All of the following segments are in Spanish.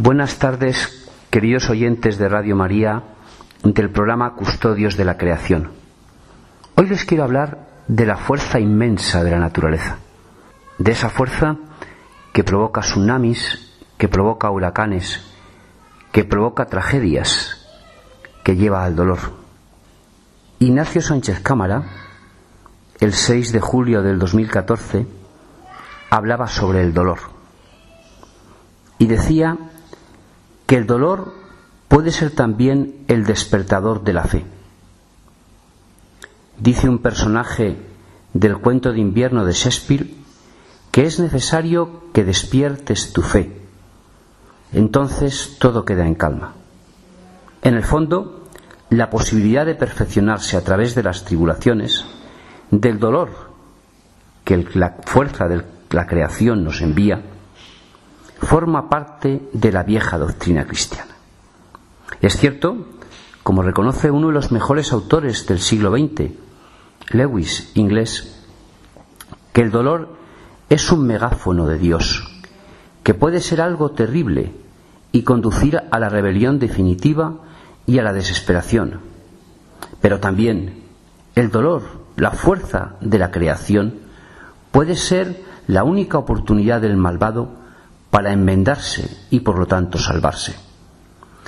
Buenas tardes, queridos oyentes de Radio María, del programa Custodios de la Creación. Hoy les quiero hablar de la fuerza inmensa de la naturaleza, de esa fuerza que provoca tsunamis, que provoca huracanes, que provoca tragedias, que lleva al dolor. Ignacio Sánchez Cámara, el 6 de julio del 2014, hablaba sobre el dolor y decía que el dolor puede ser también el despertador de la fe. Dice un personaje del cuento de invierno de Shakespeare que es necesario que despiertes tu fe. Entonces todo queda en calma. En el fondo, la posibilidad de perfeccionarse a través de las tribulaciones, del dolor que la fuerza de la creación nos envía, forma parte de la vieja doctrina cristiana. Es cierto, como reconoce uno de los mejores autores del siglo XX, Lewis, inglés, que el dolor es un megáfono de Dios, que puede ser algo terrible y conducir a la rebelión definitiva y a la desesperación. Pero también el dolor, la fuerza de la creación, puede ser la única oportunidad del malvado para enmendarse y por lo tanto salvarse.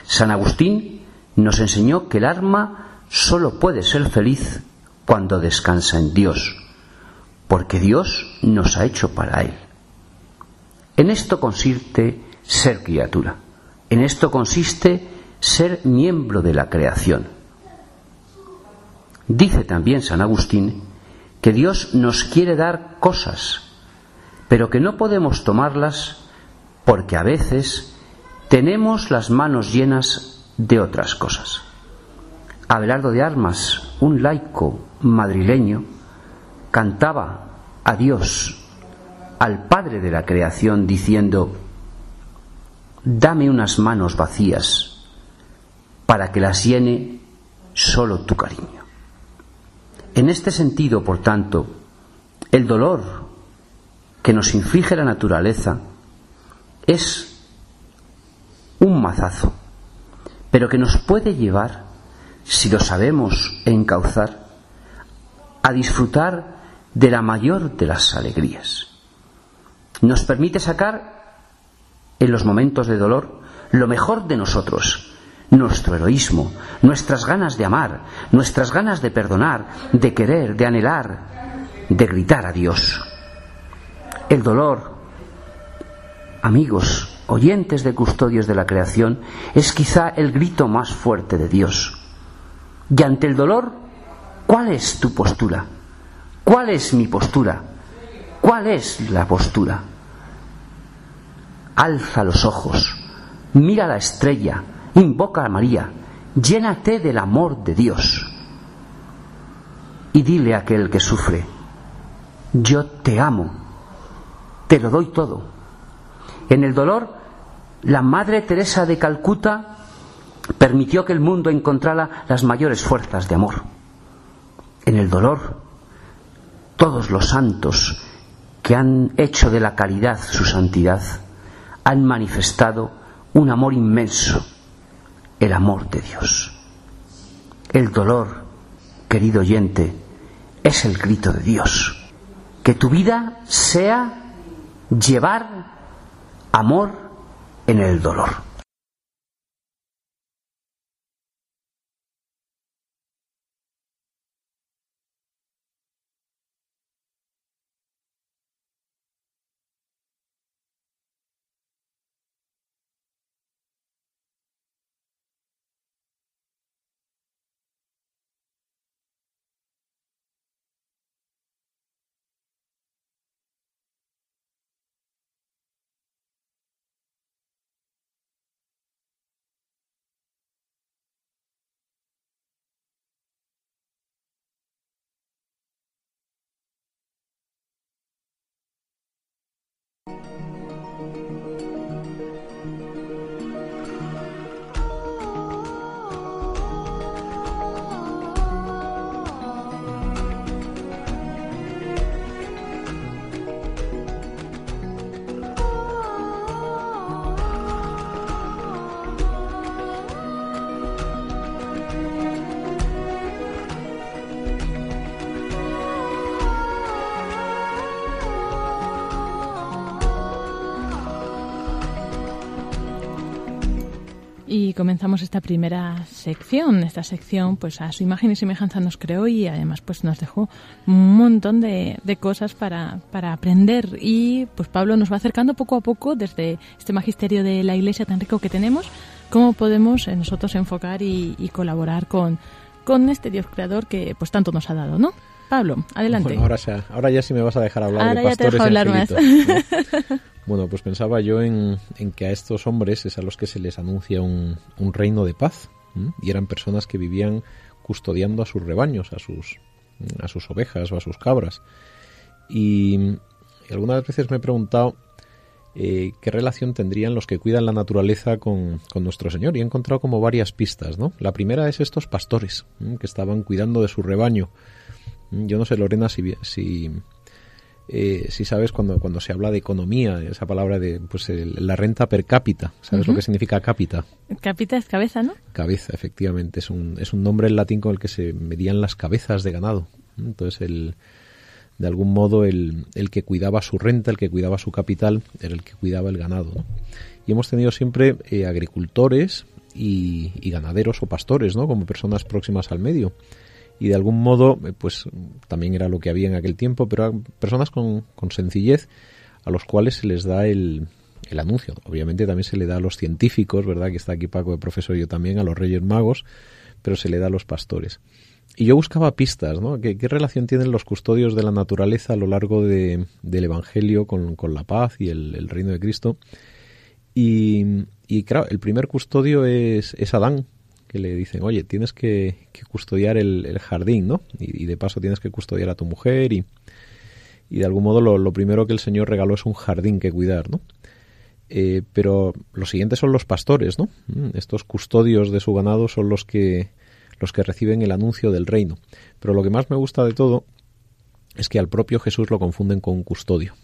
San Agustín nos enseñó que el alma sólo puede ser feliz cuando descansa en Dios, porque Dios nos ha hecho para Él. En esto consiste ser criatura, en esto consiste ser miembro de la creación. Dice también San Agustín que Dios nos quiere dar cosas, pero que no podemos tomarlas porque a veces tenemos las manos llenas de otras cosas. Abelardo de Armas, un laico madrileño, cantaba a Dios, al Padre de la creación, diciendo, dame unas manos vacías para que las llene solo tu cariño. En este sentido, por tanto, el dolor que nos inflige la naturaleza es un mazazo, pero que nos puede llevar, si lo sabemos encauzar, a disfrutar de la mayor de las alegrías. Nos permite sacar en los momentos de dolor lo mejor de nosotros, nuestro heroísmo, nuestras ganas de amar, nuestras ganas de perdonar, de querer, de anhelar, de gritar a Dios. El dolor, amigos, oyentes de custodios de la creación, es quizá el grito más fuerte de Dios. Y ante el dolor, ¿cuál es tu postura? ¿Cuál es mi postura? ¿Cuál es la postura? Alza los ojos, mira la estrella, invoca a María, llénate del amor de Dios. Y dile a aquel que sufre, yo te amo, te lo doy todo. En el dolor, la Madre Teresa de Calcuta permitió que el mundo encontrara las mayores fuerzas de amor. En el dolor, todos los santos que han hecho de la caridad su santidad han manifestado un amor inmenso, el amor de Dios. El dolor, querido oyente, es el grito de Dios. Que tu vida sea llevar amor en el dolor. Y comenzamos esta primera sección. Esta sección, pues a su imagen y semejanza nos creó y además pues nos dejó un montón de, de cosas para, para, aprender. Y pues Pablo nos va acercando poco a poco desde este magisterio de la iglesia tan rico que tenemos, cómo podemos eh, nosotros enfocar y, y colaborar con, con este Dios creador que pues tanto nos ha dado, ¿no? Pablo, adelante. Bueno, ahora, ya, ahora ya sí me vas a dejar hablar ahora de pastores ya te dejo hablar más. Bueno, pues pensaba yo en, que a estos hombres es a los que se les anuncia un, reino de paz y eran personas que vivían custodiando a sus rebaños, a sus, a sus ovejas o a sus cabras. Y, algunas veces me he preguntado eh, qué relación tendrían los que cuidan la naturaleza con, nuestro Señor y he encontrado como varias pistas, ¿no? La primera es estos pastores que estaban cuidando de su rebaño. Yo no sé, Lorena, si, si, eh, si sabes cuando, cuando se habla de economía, esa palabra de pues el, la renta per cápita, ¿sabes uh -huh. lo que significa cápita? Cápita es cabeza, ¿no? Cabeza, efectivamente, es un, es un nombre en latín con el que se medían las cabezas de ganado. Entonces, el, de algún modo, el, el que cuidaba su renta, el que cuidaba su capital, era el que cuidaba el ganado. ¿no? Y hemos tenido siempre eh, agricultores y, y, ganaderos o pastores, ¿no? Como personas próximas al medio y de algún modo, pues también era lo que había en aquel tiempo, pero personas con, con sencillez a los cuales se les da el, el, anuncio. Obviamente también se le da a los científicos, ¿verdad? Que está aquí Paco de profesor, yo también, a los reyes magos, pero se le da a los pastores. Y yo buscaba pistas, ¿no? ¿Qué, qué relación tienen los custodios de la naturaleza a lo largo de, del Evangelio con, con, la paz y el, el reino de Cristo? Y, y, claro, el primer custodio es, es Adán, que le dicen, oye, tienes que, custodiar el, jardín, ¿no? Y, de paso tienes que custodiar a tu mujer y, y de algún modo lo, lo, primero que el Señor regaló es un jardín que cuidar, ¿no? Eh, pero los siguientes son los pastores, ¿no? Mm, estos custodios de su ganado son los que, los que reciben el anuncio del reino. Pero lo que más me gusta de todo es que al propio Jesús lo confunden con un custodio.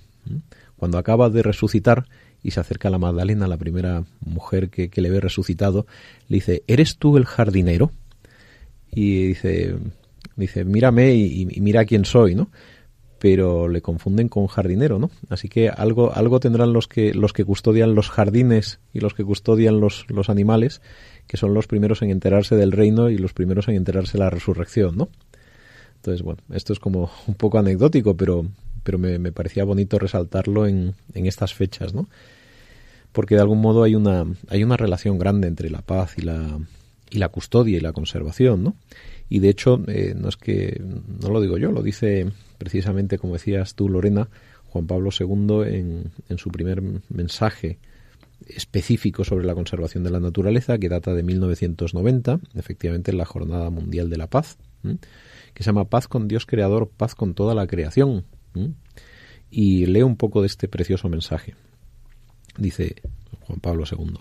Cuando acaba de resucitar, y se acerca a la Magdalena, la primera mujer que, le ve resucitado, le dice, ¿eres tú el jardinero? Y dice, mírame y, y mira quién soy, ¿no? Pero le confunden con jardinero, ¿no? Así que algo, algo tendrán los que, los que custodian los jardines y los que custodian los, los animales, que son los primeros en enterarse del reino y los primeros en enterarse de la resurrección, ¿no? Entonces, bueno, esto es como un poco anecdótico, pero, pero me, me parecía bonito resaltarlo en, en, estas fechas, ¿no? Porque de algún modo hay una, hay una relación grande entre la paz y la, y la custodia y la conservación, ¿no? Y de hecho, eh, no es que, no lo digo yo, lo dice precisamente, como decías tú, Lorena, Juan Pablo II en, en su primer mensaje específico sobre la conservación de la naturaleza, que data de 1990, efectivamente en la Jornada Mundial de la Paz, que se llama Paz con Dios Creador, paz con toda la creación. Y leo un poco de este precioso mensaje. Dice Juan Pablo II.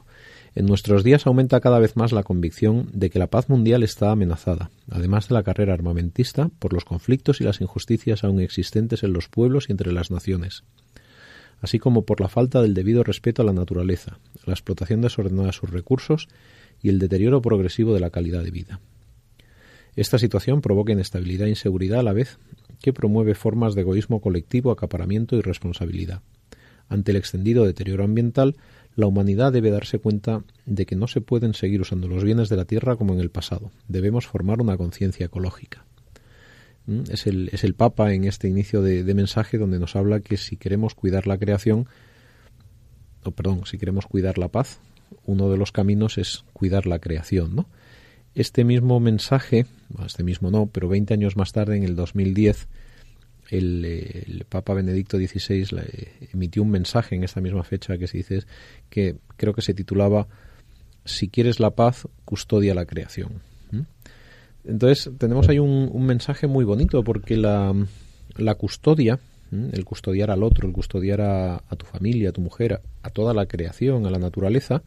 En nuestros días aumenta cada vez más la convicción de que la paz mundial está amenazada, además de la carrera armamentista, por los conflictos y las injusticias aún existentes en los pueblos y entre las naciones, así como por la falta del debido respeto a la naturaleza, la explotación desordenada de sus recursos y el deterioro progresivo de la calidad de vida. Esta situación provoca inestabilidad e inseguridad a la vez que promueve formas de egoísmo colectivo, acaparamiento y responsabilidad. Ante el extendido deterioro ambiental, la humanidad debe darse cuenta de que no se pueden seguir usando los bienes de la tierra como en el pasado. Debemos formar una conciencia ecológica. ¿Mm? Es el, es el Papa en este inicio de, de, mensaje donde nos habla que si queremos cuidar la creación, o perdón, si queremos cuidar la paz, uno de los caminos es cuidar la creación, ¿no? Este mismo mensaje, este mismo no, pero 20 años más tarde, en el 2010, el, el, Papa Benedicto XVI emitió un mensaje en esta misma fecha que se dice que creo que se titulaba Si quieres la paz, custodia la creación. ¿Mm? Entonces tenemos ahí un, mensaje muy bonito porque la, custodia, ¿Mm? el custodiar al otro, el custodiar a, tu familia, a tu mujer, a toda la creación, a la naturaleza,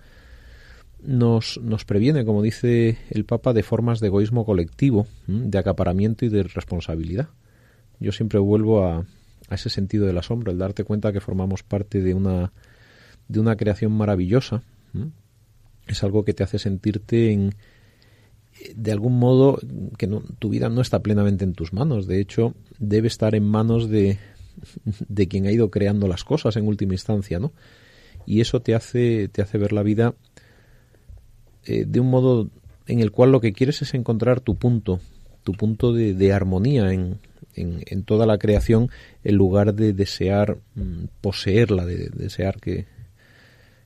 nos, nos, previene, como dice el Papa, de formas de egoísmo colectivo, de acaparamiento y de responsabilidad yo siempre vuelvo a, a ese sentido del asombro, el darte cuenta que formamos parte de una, de una creación maravillosa. Es algo que te hace sentirte en, de algún modo que no, tu vida no está plenamente en tus manos. De hecho, debe estar en manos de, de quien ha ido creando las cosas en última instancia, ¿no? Y eso te hace, te hace ver la vida eh, de un modo en el cual lo que quieres es encontrar tu punto, tu punto de, armonía en, en, toda la creación, en lugar de desear mm, poseerla, de, desear que,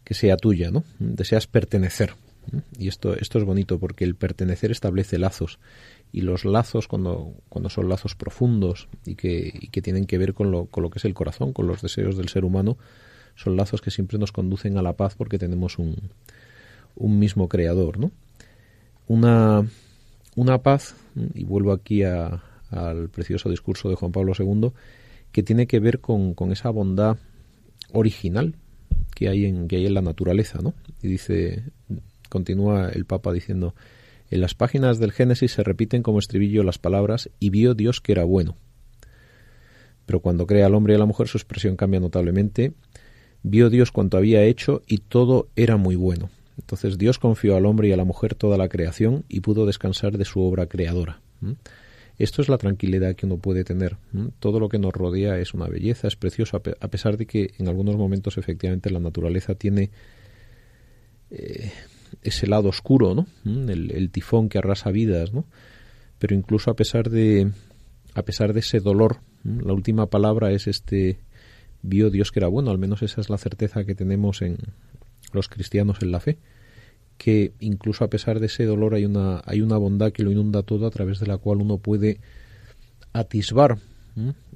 que, sea tuya, ¿no? Deseas pertenecer. Y esto, esto es bonito porque el pertenecer establece lazos. Y los lazos, cuando, cuando son lazos profundos y que, y que tienen que ver con lo, con lo que es el corazón, con los deseos del ser humano, son lazos que siempre nos conducen a la paz porque tenemos un, un mismo creador, ¿no? Una, una paz, y vuelvo aquí al precioso discurso de Juan Pablo II, que tiene que ver con, con esa bondad original que hay en que hay en la naturaleza, ¿no? Y dice, continúa el Papa diciendo, en las páginas del Génesis se repiten como estribillo las palabras y vio Dios que era bueno. Pero cuando crea al hombre y a la mujer su expresión cambia notablemente. Vio Dios cuanto había hecho y todo era muy bueno. Entonces Dios confió al hombre y a la mujer toda la creación y pudo descansar de su obra creadora. Esto es la tranquilidad que uno puede tener. Todo lo que nos rodea es una belleza, es precioso, a pesar de que en algunos momentos efectivamente la naturaleza tiene eh, ese lado oscuro, ¿no? El, tifón que arrasa vidas, ¿no? Pero incluso a pesar de a pesar de ese dolor, la última palabra es este vio Dios que era bueno, al menos esa es la certeza que tenemos en, los cristianos en la fe, que incluso a pesar de ese dolor hay una, hay una bondad que lo inunda todo a través de la cual uno puede atisbar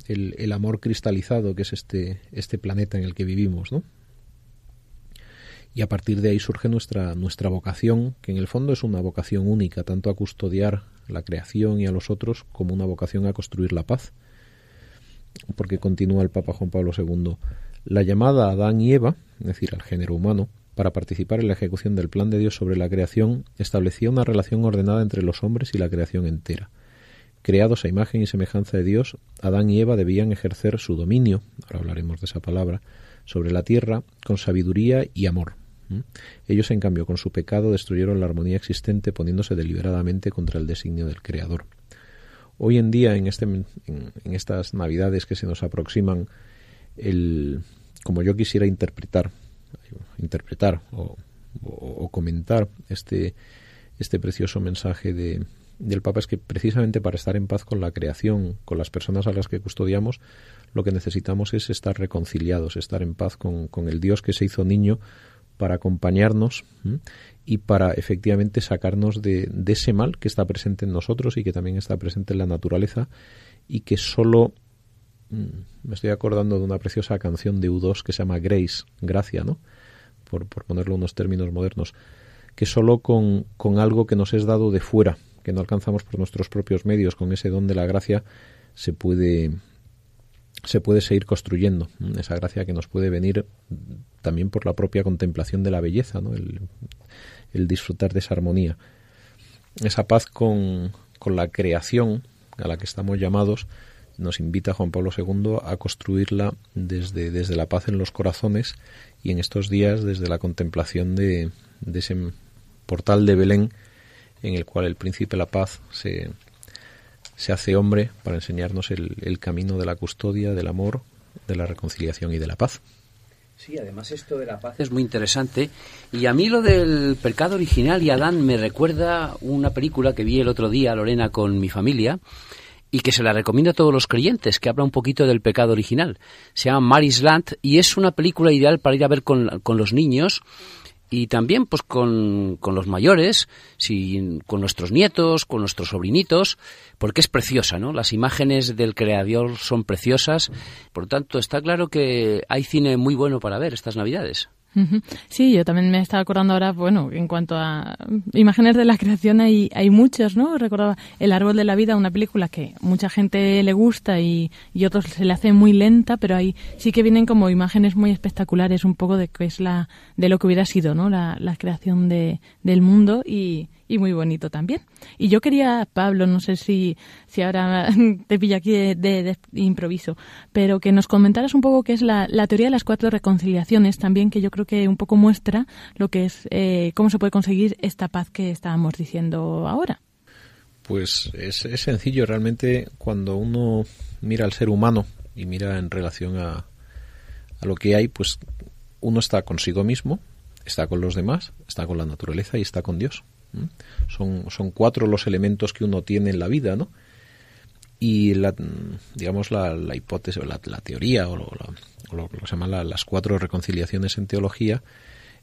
el, el, amor cristalizado que es este, este planeta en el que vivimos, ¿no? Y a partir de ahí surge nuestra, nuestra vocación, que en el fondo es una vocación única, tanto a custodiar la creación y a los otros como una vocación a construir la paz. Porque continúa el Papa Juan Pablo II, la llamada a Adán y Eva, es decir, al género humano, para participar en la ejecución del plan de Dios sobre la creación, establecía una relación ordenada entre los hombres y la creación entera. Creados a imagen y semejanza de Dios, Adán y Eva debían ejercer su dominio, ahora hablaremos de esa palabra, sobre la tierra con sabiduría y amor. Ellos, en cambio, con su pecado destruyeron la armonía existente poniéndose deliberadamente contra el designio del Creador. Hoy en día, en, este, en estas Navidades que se nos aproximan, el, como yo quisiera interpretar interpretar o, comentar este, este precioso mensaje de, del Papa es que precisamente para estar en paz con la creación, con las personas a las que custodiamos, lo que necesitamos es estar reconciliados, estar en paz con, con el Dios que se hizo niño para acompañarnos y para efectivamente sacarnos de, de, ese mal que está presente en nosotros y que también está presente en la naturaleza y que solo mm, me estoy acordando de una preciosa canción de U2 que se llama Grace, Gracia, ¿no? por, por ponerlo unos términos modernos, que solo con, con algo que nos es dado de fuera, que no alcanzamos por nuestros propios medios, con ese don de la gracia, se puede se puede seguir construyendo esa gracia que nos puede venir también por la propia contemplación de la belleza, ¿no? el, el disfrutar de esa armonía. Esa paz con, con la creación a la que estamos llamados nos invita Juan Pablo II a construirla desde, desde la paz en los corazones y en estos días desde la contemplación de, ese portal de Belén en el cual el príncipe de la paz se, se hace hombre para enseñarnos el, el, camino de la custodia, del amor, de la reconciliación y de la paz. Sí, además esto de la paz es muy interesante. Y a mí lo del pecado original y Adán me recuerda una película que vi el otro día, Lorena, con mi familia, y que se la recomiendo a todos los creyentes, que habla un poquito del pecado original. Se llama Mary's Land y es una película ideal para ir a ver con, con los niños y también pues con, con los mayores, con nuestros nietos, con nuestros sobrinitos, porque es preciosa, ¿no? Las imágenes del creador son preciosas, por lo tanto está claro que hay cine muy bueno para ver estas Navidades. Sí, yo también me estaba acordando ahora, bueno, en cuanto a imágenes de la creación hay, hay muchos, ¿no? Recordaba El árbol de la vida, una película que mucha gente le gusta y, y otros se le hace muy lenta, pero ahí sí que vienen como imágenes muy espectaculares un poco de que es la, de lo que hubiera sido, ¿no? La, la creación de, del mundo y, y muy bonito también. Y yo quería, Pablo, no sé si, si ahora te pillo aquí de, improviso, pero que nos comentaras un poco qué es la, la, teoría de las cuatro reconciliaciones también, que yo creo que un poco muestra lo que es, eh, cómo se puede conseguir esta paz que estábamos diciendo ahora. Pues es, es sencillo, realmente cuando uno mira al ser humano y mira en relación a, a lo que hay, pues uno está consigo mismo, está con los demás, está con la naturaleza y está con Dios. Son, son cuatro los elementos que uno tiene en la vida, ¿no? Y la, digamos la, hipótesis, la, la teoría o, lo, que se llama las cuatro reconciliaciones en teología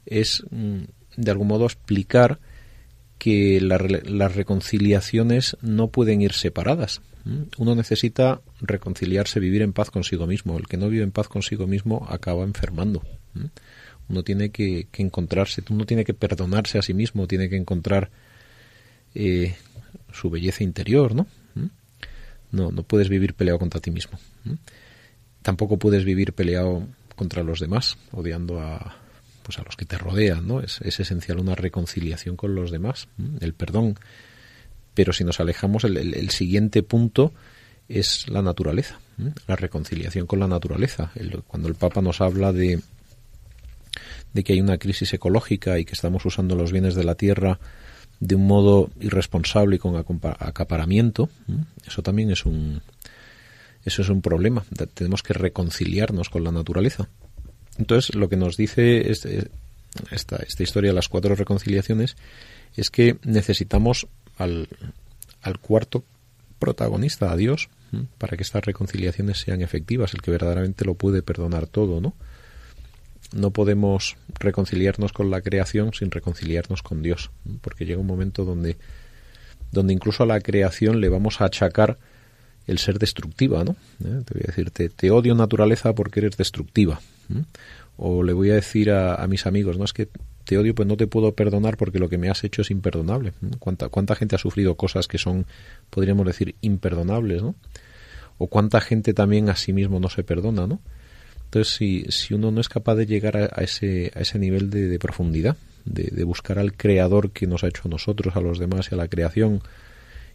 es mm, de algún modo explicar que las reconciliaciones no pueden ir separadas. Uno necesita reconciliarse, vivir en paz consigo mismo. El que no vive en paz consigo mismo acaba enfermando. Uno tiene que, encontrarse, uno tiene que perdonarse a sí mismo, tiene que encontrar eh, su belleza interior, ¿no? No, no puedes vivir peleado contra ti mismo. Tampoco puedes vivir peleado contra los demás, odiando a, pues a los que te rodean, ¿no? Es, esencial una reconciliación con los demás, el perdón. Pero si nos alejamos, el, siguiente punto es la naturaleza, la reconciliación con la naturaleza. cuando el Papa nos habla de, de que hay una crisis ecológica y que estamos usando los bienes de la tierra de un modo irresponsable y con acaparamiento, eso también es un eso es un problema. Tenemos que reconciliarnos con la naturaleza. Entonces, lo que nos dice este, esta, esta historia de las cuatro reconciliaciones es que necesitamos al, al cuarto protagonista, a Dios, para que estas reconciliaciones sean efectivas, el que verdaderamente lo puede perdonar todo, ¿no? No podemos reconciliarnos con la creación sin reconciliarnos con Dios, porque llega un momento donde, donde incluso a la creación le vamos a achacar el ser destructiva, ¿no? ¿Eh? Te voy a decir, te, odio naturaleza porque eres destructiva. O le voy a decir a, mis amigos, no es que te odio, pues no te puedo perdonar porque lo que me has hecho es imperdonable. ¿Cuánta, cuánta gente ha sufrido cosas que son, podríamos decir, imperdonables, ¿no? O cuánta gente también a sí mismo no se perdona, ¿no? Entonces, si, uno no es capaz de llegar a, ese, a ese nivel de, profundidad, de, buscar al Creador que nos ha hecho a nosotros, a los demás y a la creación,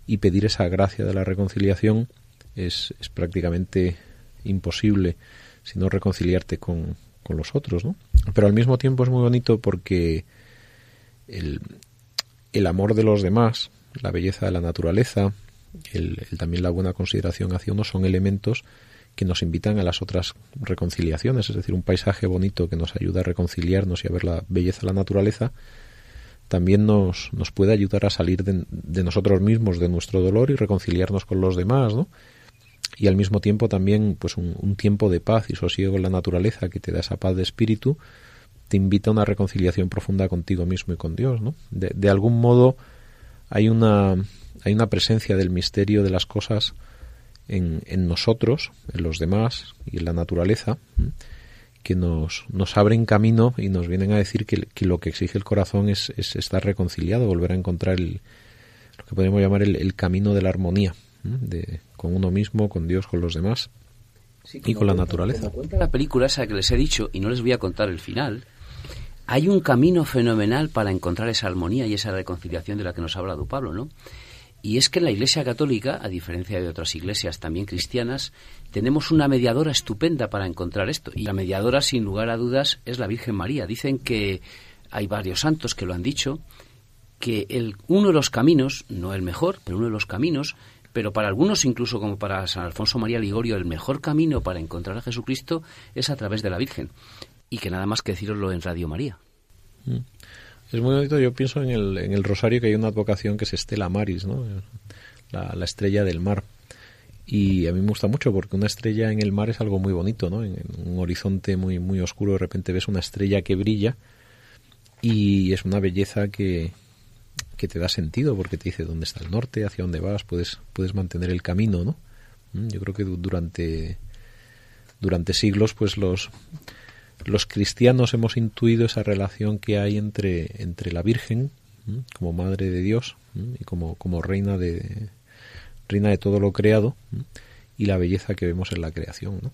y pedir esa gracia de la reconciliación, es, es prácticamente imposible si no reconciliarte con, los otros, ¿no? Pero al mismo tiempo es muy bonito porque el, el amor de los demás, la belleza de la naturaleza, el, también la buena consideración hacia uno son elementos que nos invitan a las otras reconciliaciones, es decir, un paisaje bonito que nos ayuda a reconciliarnos y a ver la belleza de la naturaleza, también nos, nos puede ayudar a salir de, de, nosotros mismos, de nuestro dolor y reconciliarnos con los demás, ¿no? Y al mismo tiempo también, pues un, tiempo de paz y sosiego en la naturaleza que te da esa paz de espíritu, te invita a una reconciliación profunda contigo mismo y con Dios, ¿no? De, de algún modo hay una, hay una presencia del misterio de las cosas en, en nosotros, en los demás y en la naturaleza, que nos, nos abren camino y nos vienen a decir que, lo que exige el corazón es, es, estar reconciliado, volver a encontrar el, lo que podemos llamar el, camino de la armonía, de, con uno mismo, con Dios, con los demás y con la naturaleza. cuenta la película esa que les he dicho, y no les voy a contar el final, hay un camino fenomenal para encontrar esa armonía y esa reconciliación de la que nos ha hablado Pablo, ¿no? Y es que en la Iglesia Católica, a diferencia de otras iglesias también cristianas, tenemos una mediadora estupenda para encontrar esto. Y la mediadora, sin lugar a dudas, es la Virgen María. Dicen que hay varios santos que lo han dicho, que el, uno de los caminos, no el mejor, pero uno de los caminos, pero para algunos, incluso como para San Alfonso María Ligorio, el mejor camino para encontrar a Jesucristo es a través de la Virgen. Y que nada más que deciroslo en Radio María. Mm. Es muy bonito, yo pienso en el, en el rosario que hay una advocación que es Estela Maris, ¿no? La, estrella del mar. Y a mí me gusta mucho porque una estrella en el mar es algo muy bonito, ¿no? En, un horizonte muy, muy oscuro de repente ves una estrella que brilla y es una belleza que, que te da sentido porque te dice dónde está el norte, hacia dónde vas, puedes, puedes mantener el camino, ¿no? Mm, yo creo que durante, durante siglos pues los los cristianos hemos intuido esa relación que hay entre, entre la Virgen como Madre de Dios y como, como reina, de, reina de todo lo creado y la belleza que vemos en la creación. ¿no?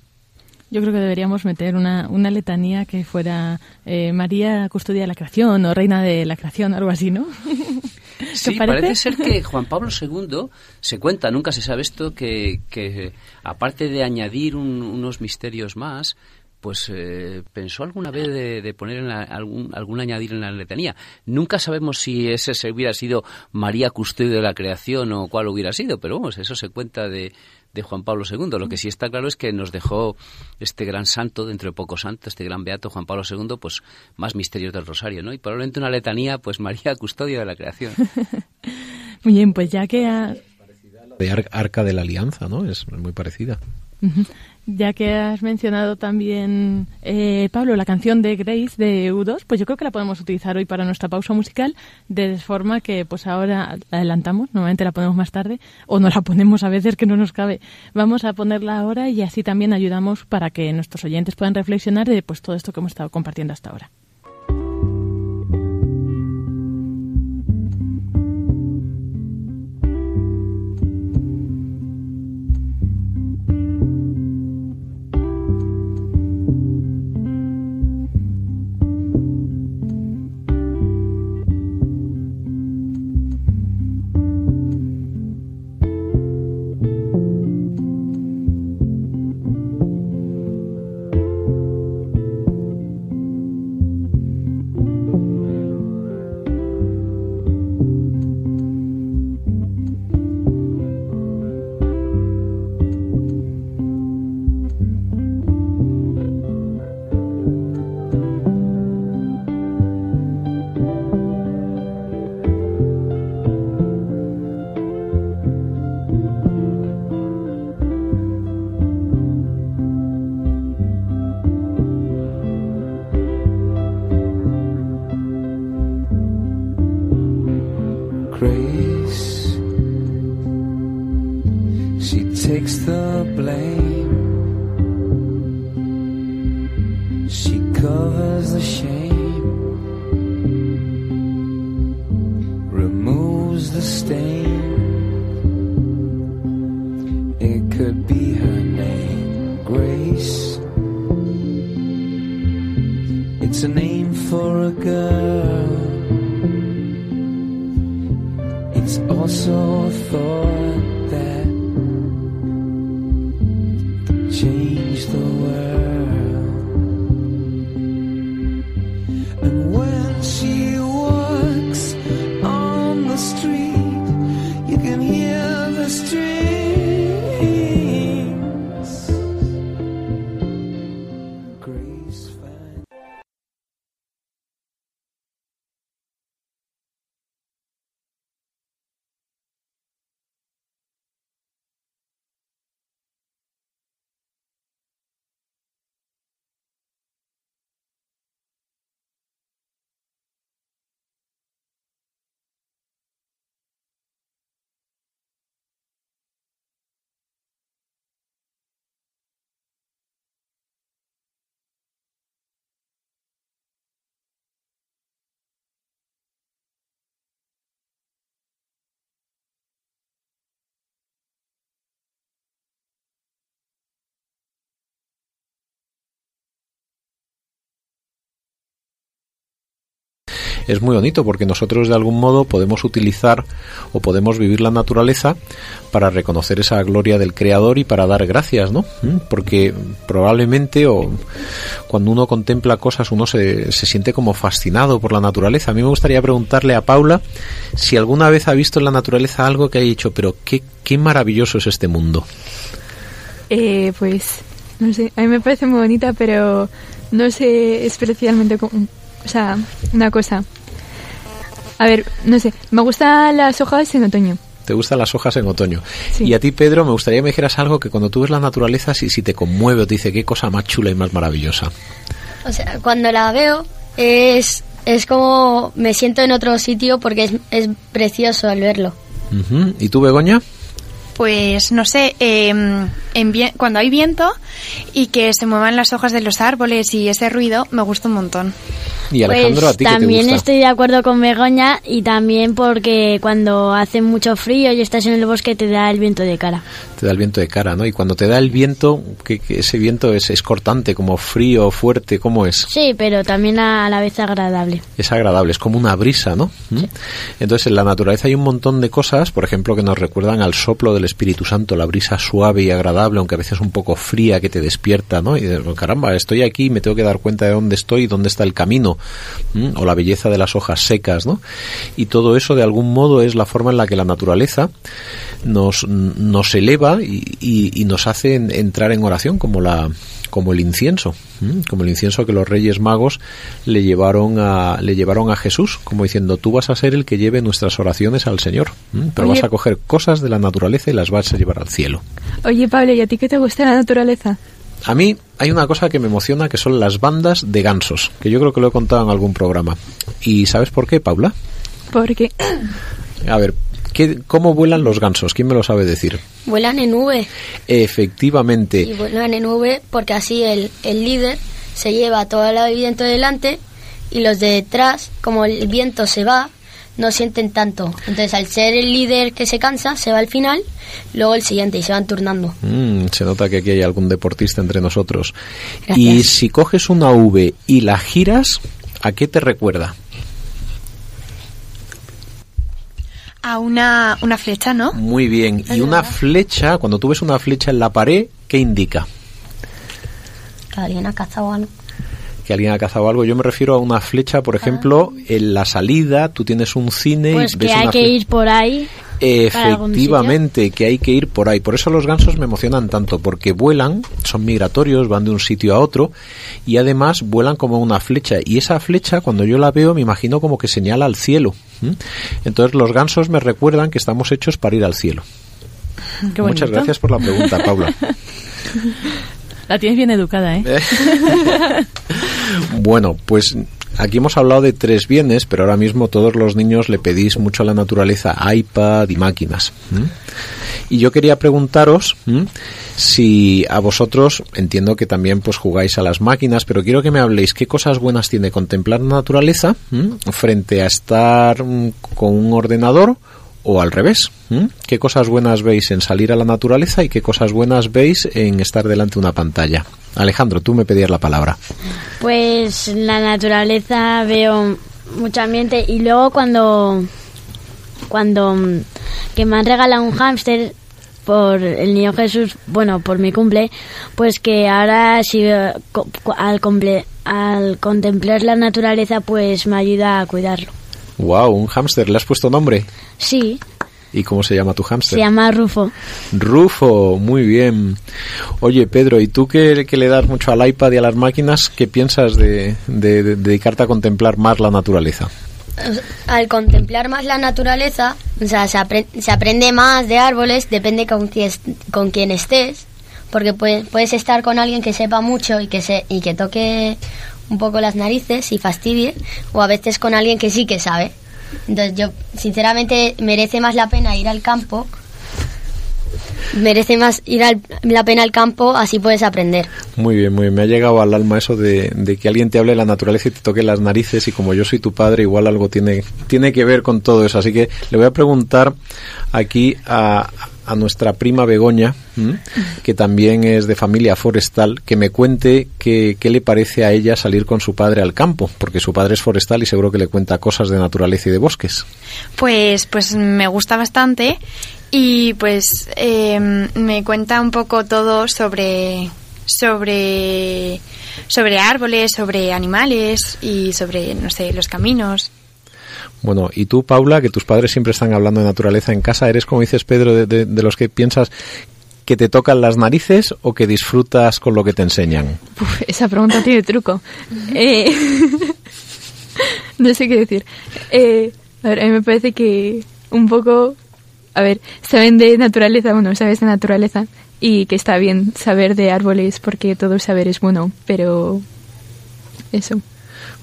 Yo creo que deberíamos meter una, una letanía que fuera eh, María custodia de la creación o reina de la creación, algo así, ¿no? Sí, parece ser que Juan Pablo II se cuenta, nunca se sabe esto, que, que aparte de añadir unos misterios más, pues eh, pensó alguna vez de, poner en algún, algún añadir en la letanía. Nunca sabemos si ese hubiera sido María Custodio de la creación o cuál hubiera sido, pero vamos, eso se cuenta de, de Juan Pablo II. Lo que sí está claro es que nos dejó este gran santo, dentro de poco santo, este gran beato Juan Pablo II, pues más misterios del rosario, ¿no? Y probablemente una letanía, pues María Custodio de la creación. Muy bien, pues ya que... De Arca de la Alianza, ¿no? Es muy parecida. Ya que has mencionado también, eh, Pablo, la canción de Grace de U2, pues yo creo que la podemos utilizar hoy para nuestra pausa musical, de forma que pues ahora la adelantamos, normalmente la ponemos más tarde, o no la ponemos a veces que no nos cabe. Vamos a ponerla ahora y así también ayudamos para que nuestros oyentes puedan reflexionar de pues todo esto que hemos estado compartiendo hasta ahora. sustain. It could be. Es muy bonito porque nosotros de algún modo podemos utilizar o podemos vivir la naturaleza para reconocer esa gloria del creador y para dar gracias, ¿no? ¿Mm? Porque probablemente o cuando uno contempla cosas uno se, se siente como fascinado por la naturaleza. A mí me gustaría preguntarle a Paula si alguna vez ha visto en la naturaleza algo que haya dicho, pero qué, qué maravilloso es este mundo. Eh, pues no sé, a mí me parece muy bonita, pero no sé especialmente cómo, o sea, una cosa. A ver, no sé, me gustan las hojas en otoño. ¿Te gustan las hojas en otoño? Y a ti, Pedro, me gustaría que me dijeras algo que cuando tú ves la naturaleza, si, si te conmueve o te dice qué cosa más chula y más maravillosa. O sea, cuando la veo es, es como me siento en otro sitio porque es, es precioso al verlo. ¿Y tú, Begoña? Pues no sé, em, en cuando hay viento y que se muevan las hojas de los árboles y ese ruido, me gusta un montón. Y Alejandro, pues ¿a ti también te gusta? estoy de acuerdo con Begoña y también porque cuando hace mucho frío y estás en el bosque te da el viento de cara. Te da el viento de cara, ¿no? Y cuando te da el viento, que, ese viento es, es, cortante, como frío, fuerte, ¿cómo es? Sí, pero también a, la vez agradable. Es agradable, es como una brisa, ¿no? ¿Mm? Entonces en la naturaleza hay un montón de cosas, por ejemplo, que nos recuerdan al soplo del Espíritu Santo, la brisa suave y agradable, aunque a veces un poco fría que te despierta, ¿no? Y dices, caramba, estoy aquí, me tengo que dar cuenta de dónde estoy y dónde está el camino, o la belleza de las hojas secas, ¿no? Y todo eso de algún modo es la forma en la que la naturaleza nos, nos eleva y, y nos hace entrar en oración como la como el incienso, como el incienso que los Reyes Magos le llevaron a le llevaron a Jesús, como diciendo tú vas a ser el que lleve nuestras oraciones al Señor, pero vas a coger cosas de la naturaleza y las vas a llevar al cielo. Oye Pablo, ¿y a ti qué te gusta la naturaleza? A mí hay una cosa que me emociona que son las bandas de gansos, que yo creo que lo he contado en algún programa. ¿Y sabes por qué, Paula? Porque a ver, ¿Cómo vuelan los gansos? ¿Quién me lo sabe decir? Vuelan en nube. Efectivamente. Y vuelan en nube porque así el, el líder se lleva todo el viento delante y los de detrás, como el viento se va, no sienten tanto. Entonces, al ser el líder que se cansa, se va al final, luego el siguiente y se van turnando. Mm, se nota que aquí hay algún deportista entre nosotros. Y si coges una V y la giras, ¿a qué te recuerda? A una, una flecha, ¿no? Muy bien. Y una flecha, cuando tú ves una flecha en la pared, ¿qué indica? Que alguien ha cazado algo. Que alguien ha cazado algo. Yo me refiero a una flecha, por ejemplo, ah. en la salida, tú tienes un cine pues y ves que hay que ir por ahí. Efectivamente, que hay que ir por ahí. Por eso los gansos me emocionan tanto, porque vuelan, son migratorios, van de un sitio a otro y además vuelan como una flecha. Y esa flecha, cuando yo la veo, me imagino como que señala al cielo. Entonces los gansos me recuerdan que estamos hechos para ir al cielo. Muchas gracias por la pregunta, Paula. La tienes bien educada, ¿eh? bueno, pues aquí hemos hablado de tres bienes, pero ahora mismo todos los niños le pedís mucho a la naturaleza iPad y máquinas. Y yo quería preguntaros si a vosotros, entiendo que también pues jugáis a las máquinas, pero quiero que me habléis qué cosas buenas tiene contemplar la naturaleza frente a estar mm, con un ordenador o al revés. ¿Qué cosas buenas veis en salir a la naturaleza y qué cosas buenas veis en estar delante de una pantalla? Alejandro, tú me pedías la palabra. Pues la naturaleza veo mucho ambiente y luego cuando cuando que me han regalado un hámster por el niño Jesús, bueno, por mi cumple, pues que ahora si al, al contemplar la naturaleza pues me ayuda a cuidarlo. Wow, un hámster, ¿le has puesto nombre? Sí. ¿Y cómo se llama tu hámster? Se llama Rufo. Rufo, muy bien. Oye, Pedro, ¿y tú que, le das mucho al iPad y a las máquinas, qué piensas de, dedicarte a contemplar más la naturaleza? Al contemplar más la naturaleza, o sea, se, aprende más de árboles, depende con, quién, con quién estés, porque puedes, puedes estar con alguien que sepa mucho y que, se, y que toque un poco las narices y fastidie, o a veces con alguien que sí que sabe. Entonces yo, sinceramente, merece más la pena ir al campo. Merece más ir al, la pena al campo, así puedes aprender. Muy bien, muy bien. Me ha llegado al alma eso de, de, que alguien te hable de la naturaleza y te toque las narices y como yo soy tu padre, igual algo tiene, tiene que ver con todo eso. Así que le voy a preguntar aquí a, a nuestra prima Begoña, que también es de familia forestal, que me cuente qué, le parece a ella salir con su padre al campo, porque su padre es forestal y seguro que le cuenta cosas de naturaleza y de bosques. Pues, pues me gusta bastante y pues em, me cuenta un poco todo sobre sobre sobre árboles, sobre animales y sobre no sé los caminos. Bueno, y tú, Paula, que tus padres siempre están hablando de naturaleza en casa, ¿eres, como dices Pedro, de, los que piensas que te tocan las narices o que disfrutas con lo que te enseñan? esa pregunta tiene truco. Eh, no sé qué decir. Eh, a ver, a mí me parece que un poco, a ver, saben de naturaleza, bueno, sabes de naturaleza y que está bien saber de árboles porque todo saber es bueno, pero eso.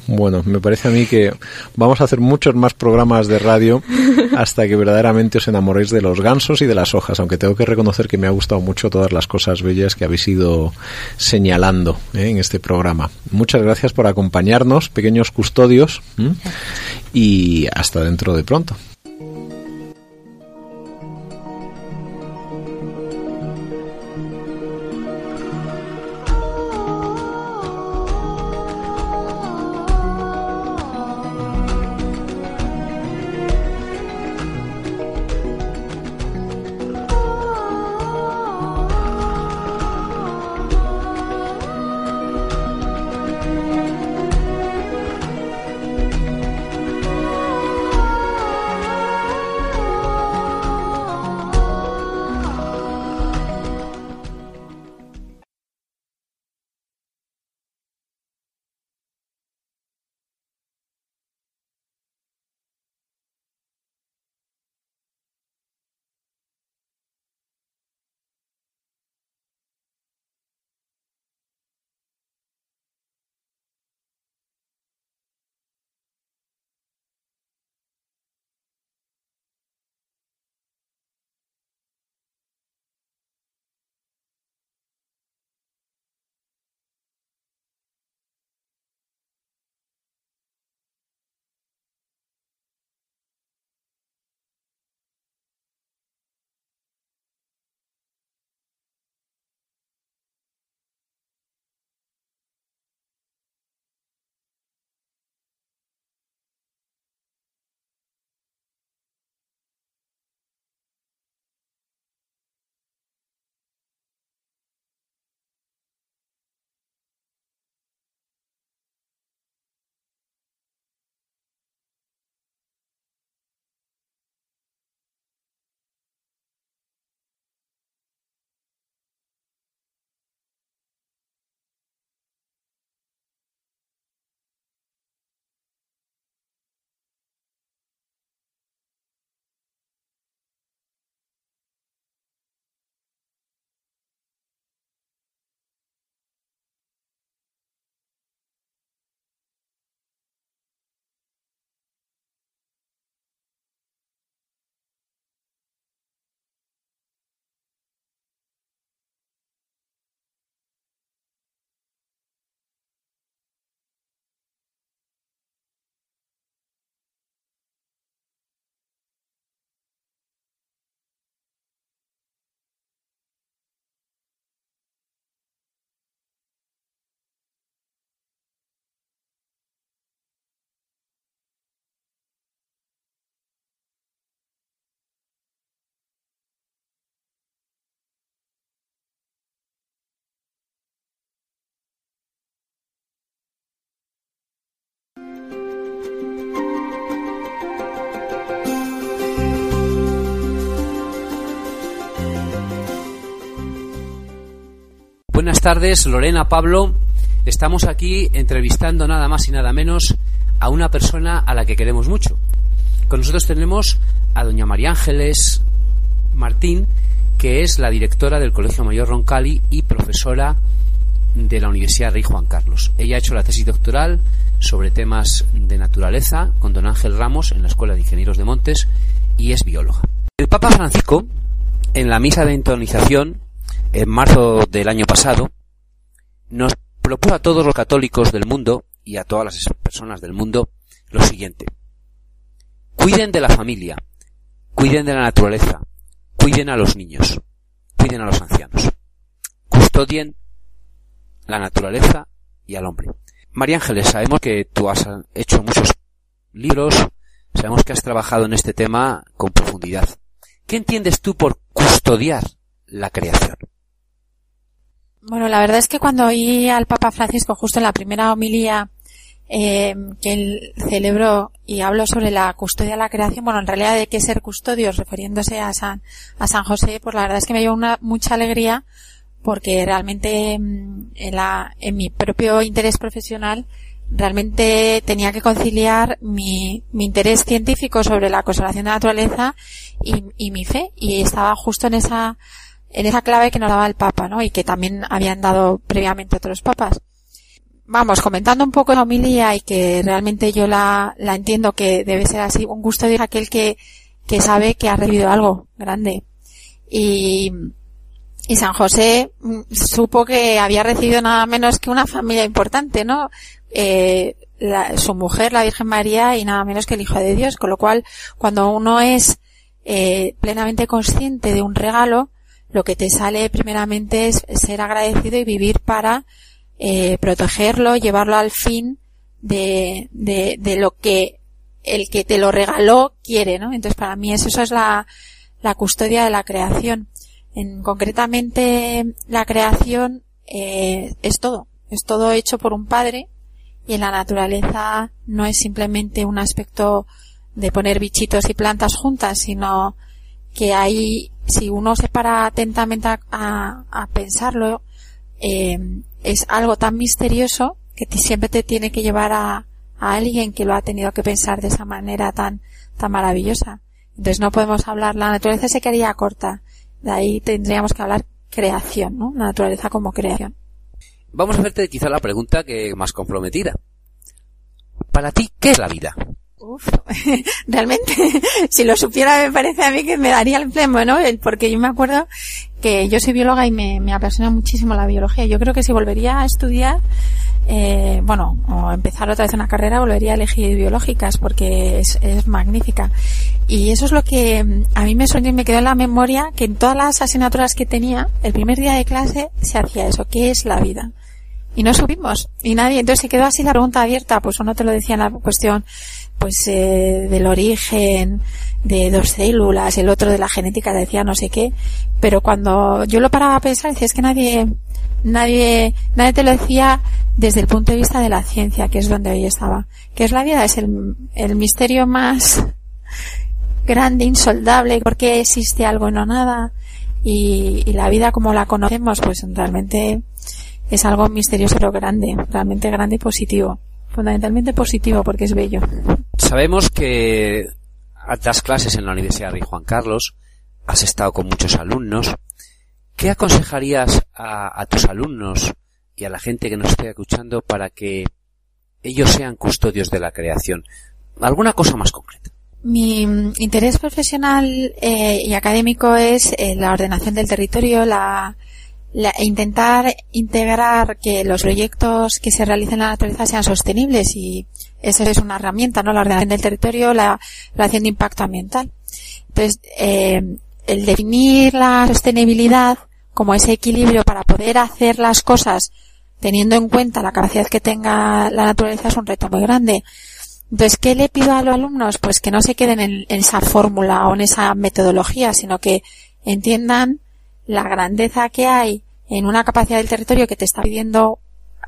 Bueno, me parece a mí que vamos a hacer muchos más programas de radio hasta que verdaderamente os enamoréis de los gansos y de las hojas, aunque tengo que reconocer que me ha gustado mucho todas las cosas bellas que habéis ido señalando ¿eh? en este programa. Muchas gracias por acompañarnos, pequeños custodios, y hasta dentro de pronto. Buenas tardes, Lorena, Pablo. Estamos aquí entrevistando nada más y nada menos a una persona a la que queremos mucho. Con nosotros tenemos a doña María Ángeles Martín, que es la directora del Colegio Mayor Roncali y profesora de la Universidad Rey Juan Carlos. Ella ha hecho la tesis doctoral sobre temas de naturaleza con don Ángel Ramos en la Escuela de Ingenieros de Montes y es bióloga. El Papa Francisco, en la misa de entonización, en marzo del año pasado, nos propuso a todos los católicos del mundo y a todas las personas del mundo lo siguiente. Cuiden de la familia, cuiden de la naturaleza, cuiden a los niños, cuiden a los ancianos, custodien la naturaleza y al hombre. María Ángeles, sabemos que tú has hecho muchos libros, sabemos que has trabajado en este tema con profundidad. ¿Qué entiendes tú por custodiar la creación? Bueno, la verdad es que cuando oí al Papa Francisco justo en la primera homilía eh, que él celebró y habló sobre la custodia de la creación, bueno, en realidad de qué ser custodios, refiriéndose a San, a San José, pues la verdad es que me dio una mucha alegría porque realmente mm, en, la, en mi propio interés profesional realmente tenía que conciliar mi, mi interés científico sobre la conservación de la naturaleza y, y, mi fe y estaba justo en esa en esa clave que nos daba el Papa, ¿no? Y que también habían dado previamente otros papas. Vamos, comentando un poco la homilía y que realmente yo la, la entiendo que debe ser así, un gusto de aquel que, que sabe que ha recibido algo grande. Y, y San José mm, supo que había recibido nada menos que una familia importante, ¿no? Eh, la, su mujer, la Virgen María, y nada menos que el Hijo de Dios, con lo cual, cuando uno es eh, plenamente consciente de un regalo, lo que te sale primeramente es ser agradecido y vivir para eh, protegerlo, llevarlo al fin de, de, de, lo que el que te lo regaló quiere, ¿no? Entonces para mí eso, es la, la custodia de la creación. En, concretamente, la creación eh, es todo. Es todo hecho por un padre y en la naturaleza no es simplemente un aspecto de poner bichitos y plantas juntas, sino que hay, si uno se para atentamente a, a, pensarlo, eh, es algo tan misterioso que siempre te tiene que llevar a, a alguien que lo ha tenido que pensar de esa manera tan, tan maravillosa. Entonces no podemos hablar, la naturaleza se quedaría corta de ahí tendríamos que hablar creación, ¿no? La naturaleza como creación. Vamos a hacerte quizá la pregunta que más comprometida. Para ti, ¿qué es la vida? Uf, realmente, si lo supiera me parece a mí que me daría el flemo, ¿no? Porque yo me acuerdo que yo soy bióloga y me, me apasiona muchísimo la biología. Yo creo que si volvería a estudiar, eh, bueno, o empezar otra vez una carrera, volvería a elegir biológicas porque es, es magnífica. Y eso es lo que mm, a mí me suena y me quedó en la memoria que en todas las asignaturas que tenía, el primer día de clase se hacía eso, ¿qué es la vida? Y no subimos, y nadie, entonces se quedó así la pregunta abierta, pues uno te lo decía en la cuestión, pues eh, del origen de dos células, el otro de la genética decía no sé qué, pero cuando yo lo paraba a pensar decía es que nadie, nadie, nadie te lo decía desde el punto de vista de la ciencia, que es donde hoy estaba. ¿Qué es la vida? Es el, el misterio más grande, insoldable, por qué existe algo no nada. Y, y, la vida como la conocemos, pues realmente es algo misterioso pero grande, realmente grande y positivo. Fundamentalmente positivo porque es bello. Sabemos que das clases en la Universidad de Juan Carlos, has estado con muchos alumnos. ¿Qué aconsejarías a, a tus alumnos y a la gente que nos esté escuchando para que ellos sean custodios de la creación? ¿Alguna cosa más concreta? Mi interés profesional eh, y académico es eh, la ordenación del territorio, la, la, intentar integrar que los proyectos que se realicen en la naturaleza sean sostenibles y esa es una herramienta, ¿no? La ordenación del territorio, la relación de impacto ambiental. Entonces, eh, el definir la sostenibilidad como ese equilibrio para poder hacer las cosas teniendo en cuenta la capacidad que tenga la naturaleza es un reto muy grande. Entonces, ¿qué le pido a los alumnos? Pues que no se queden en, en esa fórmula o en esa metodología, sino que entiendan la grandeza que hay en una capacidad del territorio que te está pidiendo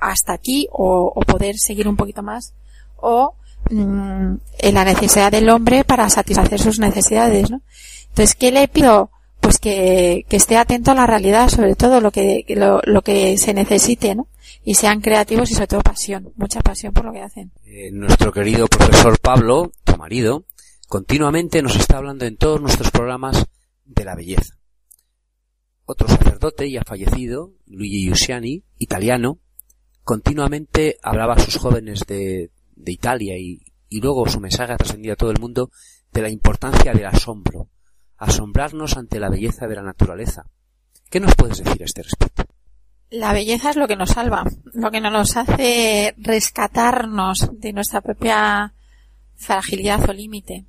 hasta aquí o, o poder seguir un poquito más o mmm, en la necesidad del hombre para satisfacer sus necesidades, ¿no? Entonces, ¿qué le pido? pues que, que esté atento a la realidad, sobre todo lo que, lo, lo que se necesite, ¿no? Y sean creativos y sobre todo pasión, mucha pasión por lo que hacen. Eh, nuestro querido profesor Pablo, tu marido, continuamente nos está hablando en todos nuestros programas de la belleza. Otro sacerdote ya fallecido, Luigi Giussiani, italiano, continuamente hablaba a sus jóvenes de, de Italia y, y luego su mensaje ha trascendido a todo el mundo de la importancia del asombro, asombrarnos ante la belleza de la naturaleza. ¿Qué nos puedes decir a este respecto? La belleza es lo que nos salva, lo que no nos hace rescatarnos de nuestra propia fragilidad o límite.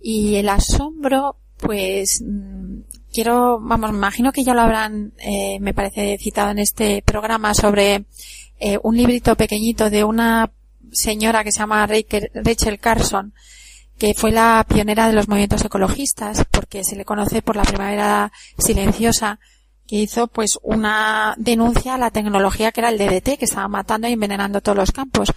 Y el asombro, pues, mm, quiero, vamos, me imagino que ya lo habrán, eh, me parece, citado en este programa sobre eh, un librito pequeñito de una señora que se llama Rachel Carson, que fue la pionera de los movimientos ecologistas, porque se le conoce por la primavera silenciosa, que hizo pues una denuncia a la tecnología que era el DDT, que estaba matando y envenenando todos los campos.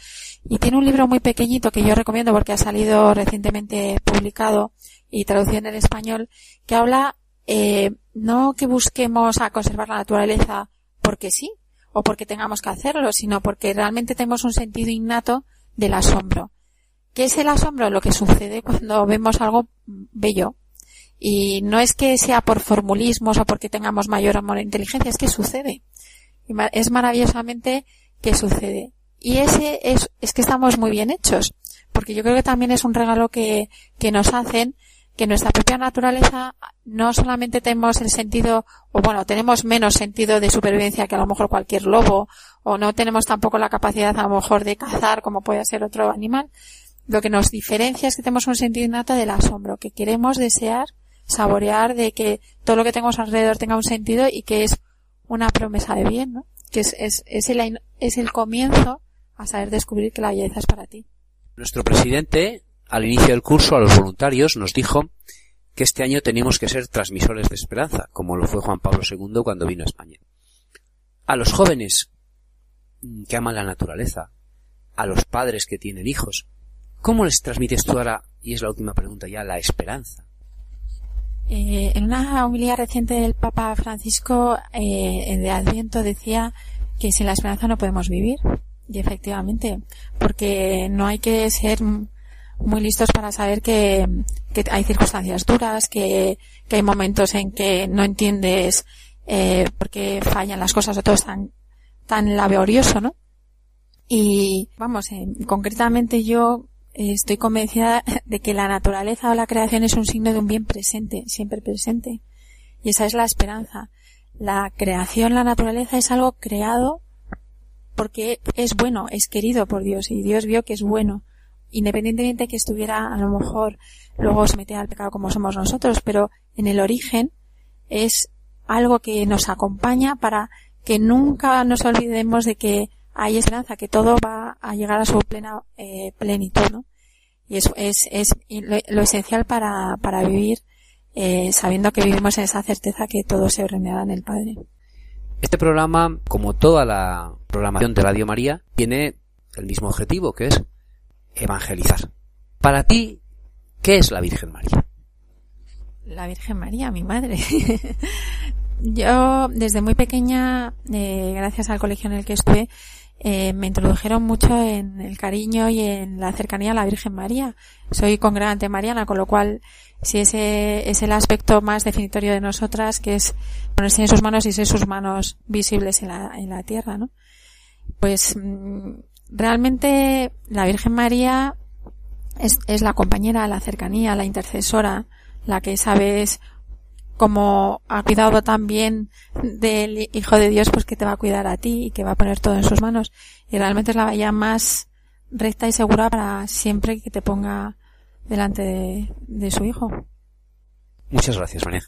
Y tiene un libro muy pequeñito que yo recomiendo porque ha salido recientemente publicado y traducido en el español, que habla eh, no que busquemos a conservar la naturaleza porque sí, o porque tengamos que hacerlo, sino porque realmente tenemos un sentido innato del asombro. ¿Qué es el asombro? Lo que sucede cuando vemos algo bello. Y no es que sea por formulismos o porque tengamos mayor amor e inteligencia, es que sucede. Es maravillosamente que sucede. Y ese es, es que estamos muy bien hechos. Porque yo creo que también es un regalo que, que nos hacen que nuestra propia naturaleza no solamente tenemos el sentido, o bueno, tenemos menos sentido de supervivencia que a lo mejor cualquier lobo, o no tenemos tampoco la capacidad a lo mejor de cazar como puede ser otro animal, lo que nos diferencia es que tenemos un sentido innato del asombro, que queremos desear, saborear de que todo lo que tenemos alrededor tenga un sentido y que es una promesa de bien, ¿no? Que es, es, es, el, es el comienzo a saber descubrir que la belleza es para ti. Nuestro presidente, al inicio del curso, a los voluntarios, nos dijo que este año teníamos que ser transmisores de esperanza, como lo fue Juan Pablo II cuando vino a España. A los jóvenes que aman la naturaleza, a los padres que tienen hijos, ¿Cómo les transmites tú ahora, y es la última pregunta ya, la esperanza? Eh, en una homilía reciente del Papa Francisco eh, de Adviento decía que sin la esperanza no podemos vivir. Y efectivamente, porque no hay que ser muy listos para saber que, hay circunstancias duras, que, hay momentos en que no entiendes eh, por qué fallan las cosas o todo es tan, tan laborioso, ¿no? Y vamos, eh, concretamente yo estoy convencida de que la naturaleza o la creación es un signo de un bien presente, siempre presente. Y esa es la esperanza. La creación, la naturaleza es algo creado porque es bueno, es querido por Dios y Dios vio que es bueno. Independientemente de que estuviera a lo mejor luego se metía al pecado como somos nosotros, pero en el origen es algo que nos acompaña para que nunca nos olvidemos de que hay esperanza, que todo va a llegar a su plena eh, plenitud, ¿no? Y eso es, es lo, esencial para, para vivir eh, sabiendo que vivimos en esa certeza que todo se ordenará en el Padre. Este programa, como toda la programación de Radio María, tiene el mismo objetivo, que es evangelizar. Para ti, ¿qué es la Virgen María? La Virgen María, mi madre. Yo, desde muy pequeña, eh, gracias al colegio en el que estuve, eh, me introdujeron mucho en el cariño y en la cercanía a la Virgen María. Soy congregante mariana, con lo cual, si ese es el aspecto más definitorio de nosotras, que es ponerse en sus manos y ser sus manos visibles en la, en la tierra, ¿no? Pues, mm, realmente la Virgen María es, la compañera, la cercanía, la intercesora, la que sabes como ha cuidado también del Hijo de Dios, pues que te va a cuidar a ti y que va a poner todo en sus manos. Y realmente es la vía más recta y segura para siempre que te ponga delante de, de su Hijo. Muchas gracias, María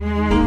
Mm-hmm.